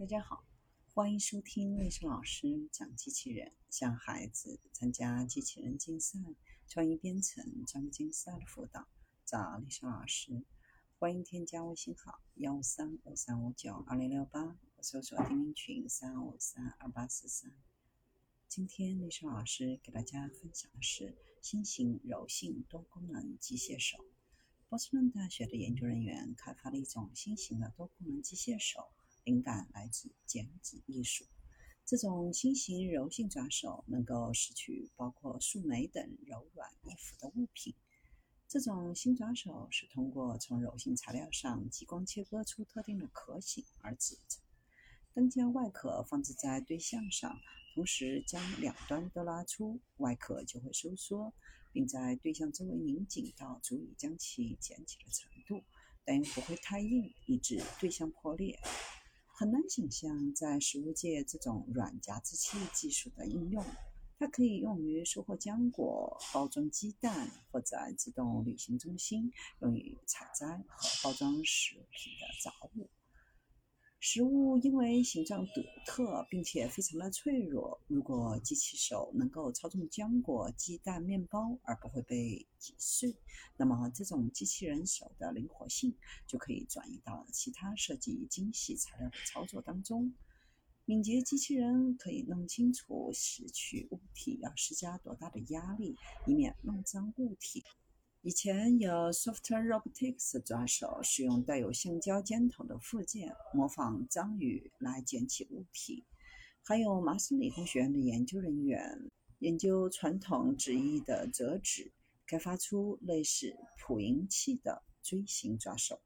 大家好，欢迎收听丽莎老师讲机器人，向孩子参加机器人竞赛、创意编程、专业竞赛的辅导，找丽莎老师。欢迎添加微信号幺三五三五九二零六八，搜索钉钉群三五三二八四三。今天丽莎老师给大家分享的是新型柔性多功能机械手。波士顿大学的研究人员开发了一种新型的多功能机械手。灵感来自剪纸艺术。这种新型柔性抓手能够拾取包括树莓等柔软易腐的物品。这种新抓手是通过从柔性材料上激光切割出特定的壳形而制成。当将外壳放置在对象上，同时将两端都拉出，外壳就会收缩，并在对象周围拧紧到足以将其捡起的程度，但又不会太硬，以致对象破裂。很难想象在食物界这种软夹子器技术的应用。它可以用于收获浆果、包装鸡蛋，或者自动旅行中心用于采摘和包装食品的杂物。食物因为形状独特，并且非常的脆弱。如果机器手能够操纵浆果、鸡蛋、面包而不会被挤碎，那么这种机器人手的灵活性就可以转移到其他设计精细材料的操作当中。敏捷机器人可以弄清楚拾取物体要施加多大的压力，以免弄脏物体。以前有 Soft Robotics 抓手使用带有橡胶尖头的附件，模仿章鱼来捡起物体。还有麻省理工学院的研究人员研究传统纸艺的折纸，开发出类似捕蝇器的锥形抓手。